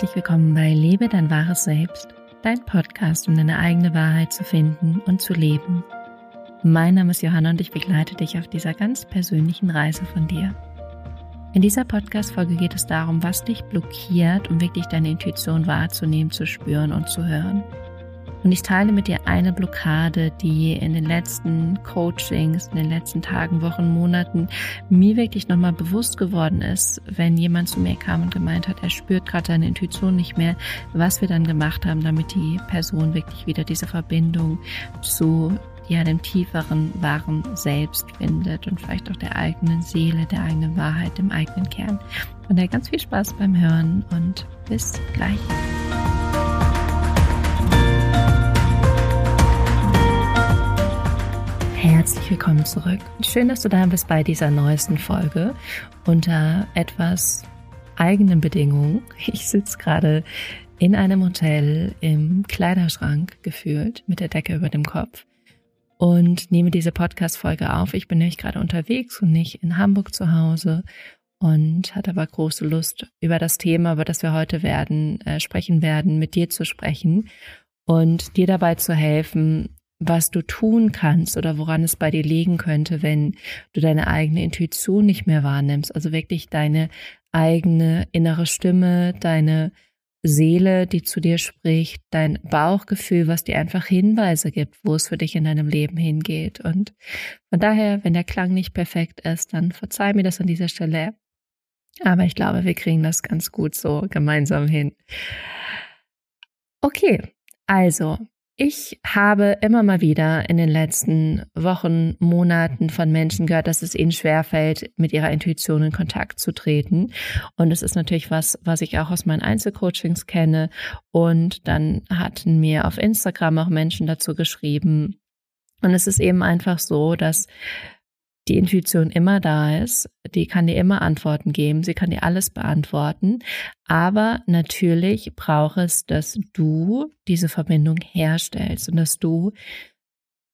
herzlich willkommen bei Lebe dein wahres Selbst, dein Podcast, um deine eigene Wahrheit zu finden und zu leben. Mein Name ist Johanna und ich begleite dich auf dieser ganz persönlichen Reise von dir. In dieser Podcast-Folge geht es darum, was dich blockiert, um wirklich deine Intuition wahrzunehmen, zu spüren und zu hören. Und ich teile mit dir eine Blockade, die in den letzten Coachings, in den letzten Tagen, Wochen, Monaten mir wirklich nochmal bewusst geworden ist, wenn jemand zu mir kam und gemeint hat, er spürt gerade seine Intuition nicht mehr, was wir dann gemacht haben, damit die Person wirklich wieder diese Verbindung zu ja, dem tieferen, wahren Selbst findet und vielleicht auch der eigenen Seele, der eigenen Wahrheit, dem eigenen Kern. Von daher ganz viel Spaß beim Hören und bis gleich. Herzlich willkommen zurück. Schön, dass du da bist bei dieser neuesten Folge unter etwas eigenen Bedingungen. Ich sitze gerade in einem Hotel im Kleiderschrank gefühlt mit der Decke über dem Kopf und nehme diese Podcast-Folge auf. Ich bin nämlich gerade unterwegs und nicht in Hamburg zu Hause und hatte aber große Lust, über das Thema, über das wir heute werden, äh, sprechen werden, mit dir zu sprechen und dir dabei zu helfen, was du tun kannst oder woran es bei dir liegen könnte, wenn du deine eigene Intuition nicht mehr wahrnimmst. Also wirklich deine eigene innere Stimme, deine Seele, die zu dir spricht, dein Bauchgefühl, was dir einfach Hinweise gibt, wo es für dich in deinem Leben hingeht. Und von daher, wenn der Klang nicht perfekt ist, dann verzeih mir das an dieser Stelle. Aber ich glaube, wir kriegen das ganz gut so gemeinsam hin. Okay, also ich habe immer mal wieder in den letzten Wochen, Monaten von Menschen gehört, dass es ihnen schwerfällt, mit ihrer Intuition in Kontakt zu treten. Und das ist natürlich was, was ich auch aus meinen Einzelcoachings kenne. Und dann hatten mir auf Instagram auch Menschen dazu geschrieben. Und es ist eben einfach so, dass die Intuition immer da ist, die kann dir immer Antworten geben, sie kann dir alles beantworten, aber natürlich braucht es, dass du diese Verbindung herstellst und dass du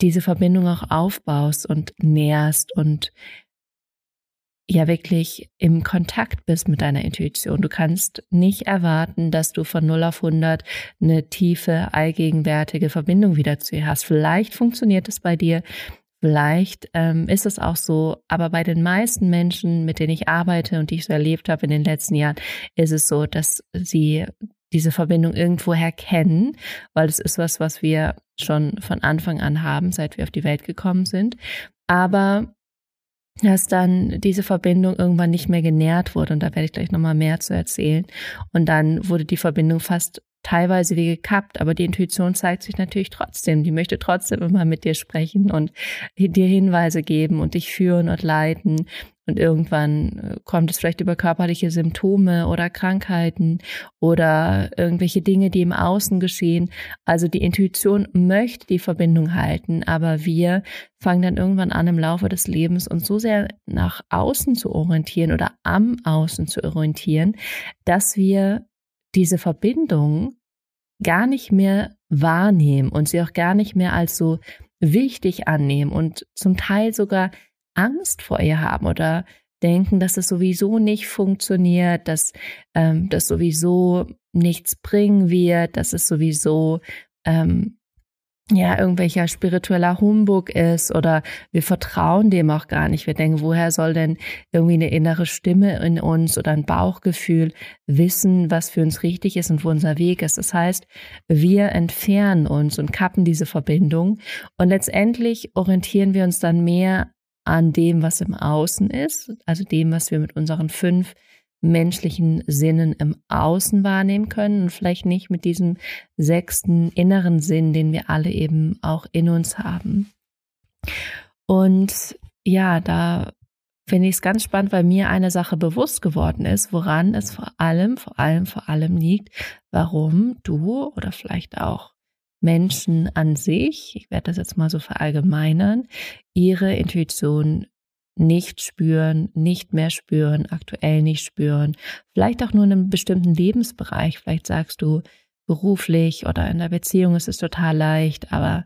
diese Verbindung auch aufbaust und nährst und ja wirklich im Kontakt bist mit deiner Intuition. Du kannst nicht erwarten, dass du von 0 auf 100 eine tiefe, allgegenwärtige Verbindung wieder zu ihr hast. Vielleicht funktioniert es bei dir, Vielleicht ähm, ist es auch so, aber bei den meisten Menschen, mit denen ich arbeite und die ich so erlebt habe in den letzten Jahren, ist es so, dass sie diese Verbindung irgendwoher kennen, weil es ist was, was wir schon von Anfang an haben, seit wir auf die Welt gekommen sind. Aber dass dann diese Verbindung irgendwann nicht mehr genährt wurde und da werde ich gleich nochmal mehr zu erzählen. Und dann wurde die Verbindung fast teilweise wie gekappt, aber die Intuition zeigt sich natürlich trotzdem. Die möchte trotzdem immer mit dir sprechen und dir Hinweise geben und dich führen und leiten. Und irgendwann äh, kommt es vielleicht über körperliche Symptome oder Krankheiten oder irgendwelche Dinge, die im Außen geschehen. Also die Intuition möchte die Verbindung halten, aber wir fangen dann irgendwann an im Laufe des Lebens uns so sehr nach außen zu orientieren oder am Außen zu orientieren, dass wir diese Verbindung gar nicht mehr wahrnehmen und sie auch gar nicht mehr als so wichtig annehmen und zum Teil sogar Angst vor ihr haben oder denken, dass es sowieso nicht funktioniert, dass ähm, das sowieso nichts bringen wird, dass es sowieso ähm, ja, irgendwelcher spiritueller Humbug ist oder wir vertrauen dem auch gar nicht. Wir denken, woher soll denn irgendwie eine innere Stimme in uns oder ein Bauchgefühl wissen, was für uns richtig ist und wo unser Weg ist. Das heißt, wir entfernen uns und kappen diese Verbindung und letztendlich orientieren wir uns dann mehr an dem, was im Außen ist, also dem, was wir mit unseren fünf menschlichen Sinnen im Außen wahrnehmen können und vielleicht nicht mit diesem sechsten inneren Sinn, den wir alle eben auch in uns haben. Und ja, da finde ich es ganz spannend, weil mir eine Sache bewusst geworden ist, woran es vor allem, vor allem, vor allem liegt, warum du oder vielleicht auch Menschen an sich, ich werde das jetzt mal so verallgemeinern, ihre Intuition nicht spüren, nicht mehr spüren, aktuell nicht spüren, vielleicht auch nur in einem bestimmten Lebensbereich. Vielleicht sagst du beruflich oder in der Beziehung ist es total leicht, aber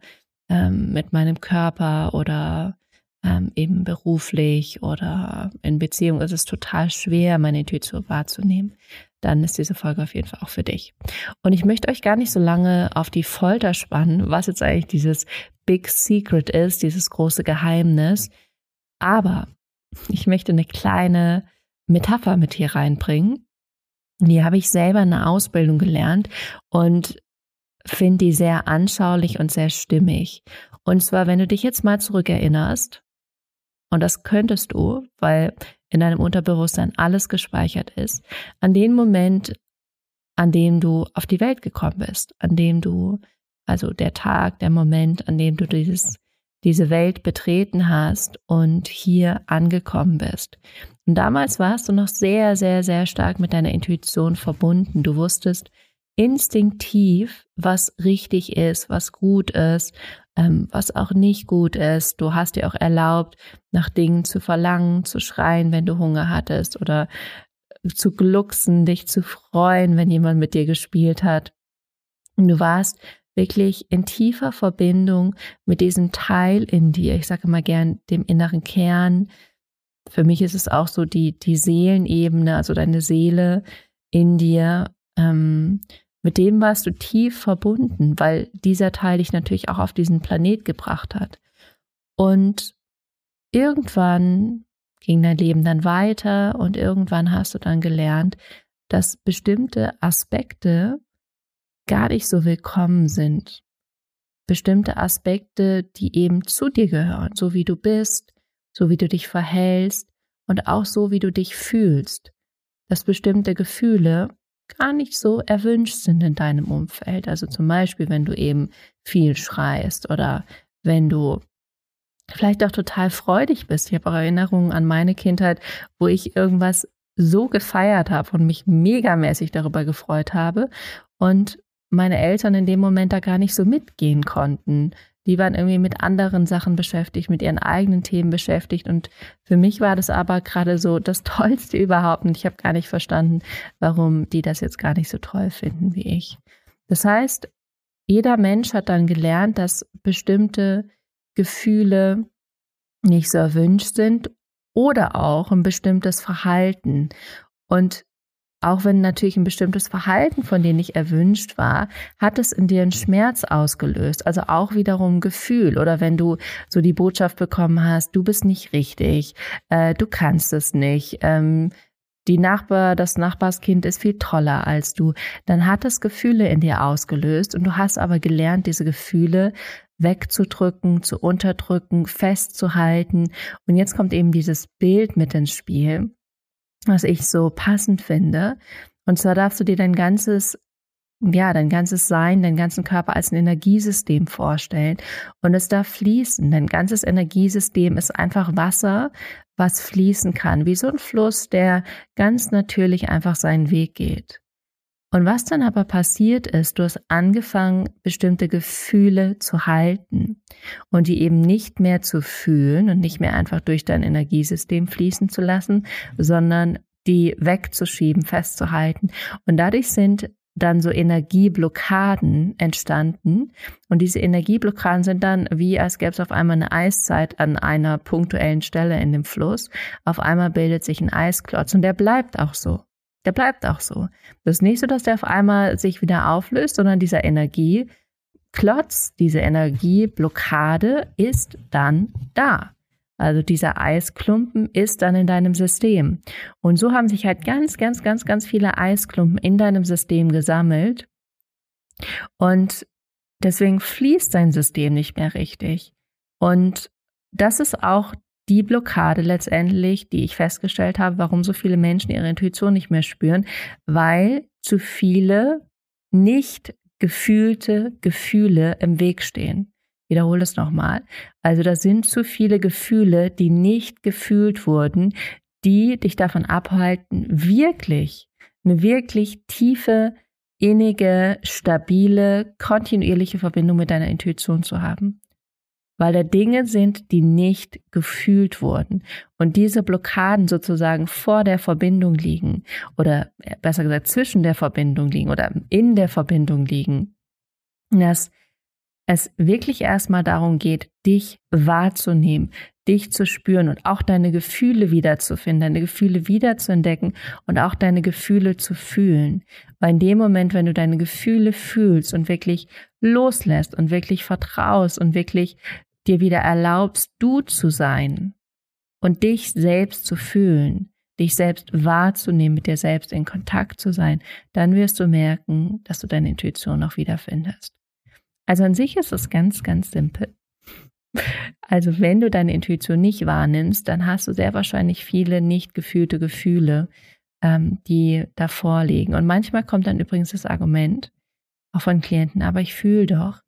ähm, mit meinem Körper oder ähm, eben beruflich oder in Beziehung ist es total schwer, meine Intuition wahrzunehmen. dann ist diese Folge auf jeden Fall auch für dich. Und ich möchte euch gar nicht so lange auf die Folter spannen, was jetzt eigentlich dieses Big Secret ist, dieses große Geheimnis. Aber ich möchte eine kleine Metapher mit hier reinbringen. Die habe ich selber in der Ausbildung gelernt und finde die sehr anschaulich und sehr stimmig. Und zwar, wenn du dich jetzt mal zurückerinnerst, und das könntest du, weil in deinem Unterbewusstsein alles gespeichert ist, an den Moment, an dem du auf die Welt gekommen bist, an dem du, also der Tag, der Moment, an dem du dieses, diese Welt betreten hast und hier angekommen bist. Und damals warst du noch sehr, sehr, sehr stark mit deiner Intuition verbunden. Du wusstest instinktiv, was richtig ist, was gut ist, ähm, was auch nicht gut ist. Du hast dir auch erlaubt, nach Dingen zu verlangen, zu schreien, wenn du Hunger hattest oder zu glucksen, dich zu freuen, wenn jemand mit dir gespielt hat. Und du warst wirklich in tiefer Verbindung mit diesem Teil in dir. Ich sage immer gern dem inneren Kern. Für mich ist es auch so die, die Seelenebene, also deine Seele in dir. Ähm, mit dem warst du tief verbunden, weil dieser Teil dich natürlich auch auf diesen Planet gebracht hat. Und irgendwann ging dein Leben dann weiter und irgendwann hast du dann gelernt, dass bestimmte Aspekte gar nicht so willkommen sind. Bestimmte Aspekte, die eben zu dir gehören, so wie du bist, so wie du dich verhältst und auch so wie du dich fühlst. Dass bestimmte Gefühle gar nicht so erwünscht sind in deinem Umfeld. Also zum Beispiel, wenn du eben viel schreist oder wenn du vielleicht auch total freudig bist. Ich habe auch Erinnerungen an meine Kindheit, wo ich irgendwas so gefeiert habe und mich megamäßig darüber gefreut habe und meine Eltern in dem Moment da gar nicht so mitgehen konnten die waren irgendwie mit anderen Sachen beschäftigt, mit ihren eigenen Themen beschäftigt. Und für mich war das aber gerade so das Tollste überhaupt. Und ich habe gar nicht verstanden, warum die das jetzt gar nicht so toll finden wie ich. Das heißt, jeder Mensch hat dann gelernt, dass bestimmte Gefühle nicht so erwünscht sind oder auch ein bestimmtes Verhalten. Und auch wenn natürlich ein bestimmtes Verhalten von dir nicht erwünscht war, hat es in dir einen Schmerz ausgelöst. Also auch wiederum Gefühl. Oder wenn du so die Botschaft bekommen hast, du bist nicht richtig, äh, du kannst es nicht, ähm, die Nachbar, das Nachbarskind ist viel toller als du, dann hat es Gefühle in dir ausgelöst und du hast aber gelernt, diese Gefühle wegzudrücken, zu unterdrücken, festzuhalten. Und jetzt kommt eben dieses Bild mit ins Spiel was ich so passend finde. Und zwar darfst du dir dein ganzes, ja, dein ganzes Sein, deinen ganzen Körper als ein Energiesystem vorstellen. Und es darf fließen. Dein ganzes Energiesystem ist einfach Wasser, was fließen kann, wie so ein Fluss, der ganz natürlich einfach seinen Weg geht. Und was dann aber passiert ist, du hast angefangen, bestimmte Gefühle zu halten und die eben nicht mehr zu fühlen und nicht mehr einfach durch dein Energiesystem fließen zu lassen, sondern die wegzuschieben, festzuhalten. Und dadurch sind dann so Energieblockaden entstanden. Und diese Energieblockaden sind dann wie, als gäbe es auf einmal eine Eiszeit an einer punktuellen Stelle in dem Fluss. Auf einmal bildet sich ein Eisklotz und der bleibt auch so. Der bleibt auch so. Das ist nicht so, dass der auf einmal sich wieder auflöst, sondern dieser Energieklotz, diese Energieblockade ist dann da. Also dieser Eisklumpen ist dann in deinem System. Und so haben sich halt ganz, ganz, ganz, ganz viele Eisklumpen in deinem System gesammelt. Und deswegen fließt dein System nicht mehr richtig. Und das ist auch die Blockade letztendlich, die ich festgestellt habe, warum so viele Menschen ihre Intuition nicht mehr spüren, weil zu viele nicht gefühlte Gefühle im Weg stehen. Wiederhole es nochmal. Also da sind zu viele Gefühle, die nicht gefühlt wurden, die dich davon abhalten, wirklich eine wirklich tiefe, innige, stabile, kontinuierliche Verbindung mit deiner Intuition zu haben weil da Dinge sind, die nicht gefühlt wurden. Und diese Blockaden sozusagen vor der Verbindung liegen oder äh, besser gesagt zwischen der Verbindung liegen oder in der Verbindung liegen. Das es wirklich erstmal darum geht, dich wahrzunehmen, dich zu spüren und auch deine Gefühle wiederzufinden, deine Gefühle wiederzuentdecken und auch deine Gefühle zu fühlen. Weil in dem Moment, wenn du deine Gefühle fühlst und wirklich loslässt und wirklich vertraust und wirklich dir wieder erlaubst, du zu sein und dich selbst zu fühlen, dich selbst wahrzunehmen, mit dir selbst in Kontakt zu sein, dann wirst du merken, dass du deine Intuition auch wiederfindest. Also an sich ist es ganz, ganz simpel. Also wenn du deine Intuition nicht wahrnimmst, dann hast du sehr wahrscheinlich viele nicht gefühlte Gefühle, ähm, die davor liegen. Und manchmal kommt dann übrigens das Argument, auch von Klienten, aber ich fühle doch.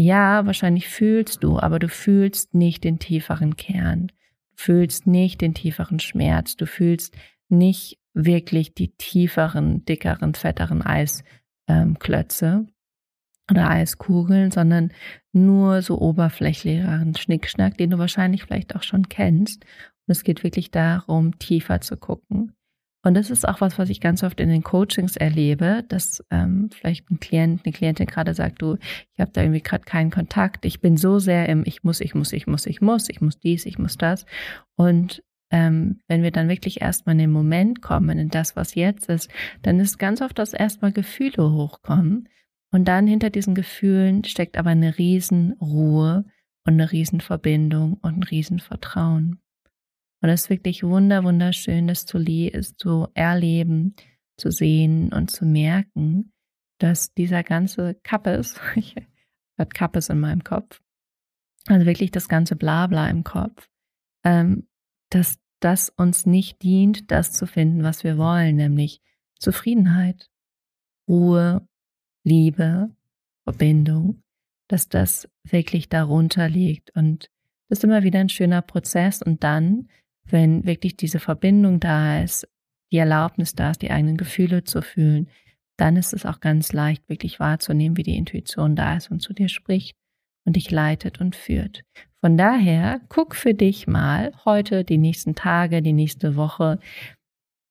Ja, wahrscheinlich fühlst du, aber du fühlst nicht den tieferen Kern. Du fühlst nicht den tieferen Schmerz. Du fühlst nicht wirklich die tieferen, dickeren, fetteren Eisklötze ähm, oder Eiskugeln, sondern nur so oberflächlicheren Schnickschnack, den du wahrscheinlich vielleicht auch schon kennst. Und es geht wirklich darum, tiefer zu gucken. Und das ist auch was, was ich ganz oft in den Coachings erlebe, dass ähm, vielleicht ein Klient, eine Klientin gerade sagt, du, ich habe da irgendwie gerade keinen Kontakt, ich bin so sehr im Ich muss, ich muss, ich muss, ich muss, ich muss dies, ich muss das. Und ähm, wenn wir dann wirklich erstmal in den Moment kommen, in das, was jetzt ist, dann ist ganz oft, dass erstmal Gefühle hochkommen. Und dann hinter diesen Gefühlen steckt aber eine Riesenruhe und eine Riesenverbindung und ein Riesenvertrauen. Und es ist wirklich wunder, wunderschön, das zu, zu erleben, zu sehen und zu merken, dass dieser ganze Kappes, ich habe Kappes in meinem Kopf, also wirklich das ganze Blabla im Kopf, ähm, dass das uns nicht dient, das zu finden, was wir wollen, nämlich Zufriedenheit, Ruhe, Liebe, Verbindung, dass das wirklich darunter liegt. Und das ist immer wieder ein schöner Prozess. Und dann wenn wirklich diese Verbindung da ist, die Erlaubnis da ist, die eigenen Gefühle zu fühlen, dann ist es auch ganz leicht, wirklich wahrzunehmen, wie die Intuition da ist und zu dir spricht und dich leitet und führt. Von daher, guck für dich mal heute, die nächsten Tage, die nächste Woche,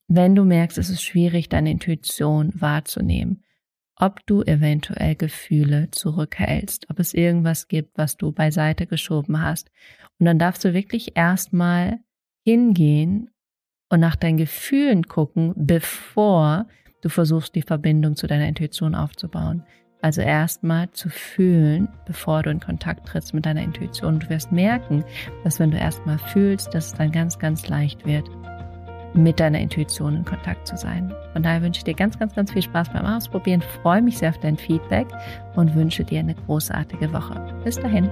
wenn du merkst, es ist schwierig, deine Intuition wahrzunehmen, ob du eventuell Gefühle zurückhältst, ob es irgendwas gibt, was du beiseite geschoben hast. Und dann darfst du wirklich erstmal hingehen und nach deinen Gefühlen gucken, bevor du versuchst, die Verbindung zu deiner Intuition aufzubauen. Also erstmal zu fühlen, bevor du in Kontakt trittst mit deiner Intuition. Du wirst merken, dass wenn du erstmal fühlst, dass es dann ganz, ganz leicht wird, mit deiner Intuition in Kontakt zu sein. Von daher wünsche ich dir ganz, ganz, ganz viel Spaß beim Ausprobieren, freue mich sehr auf dein Feedback und wünsche dir eine großartige Woche. Bis dahin.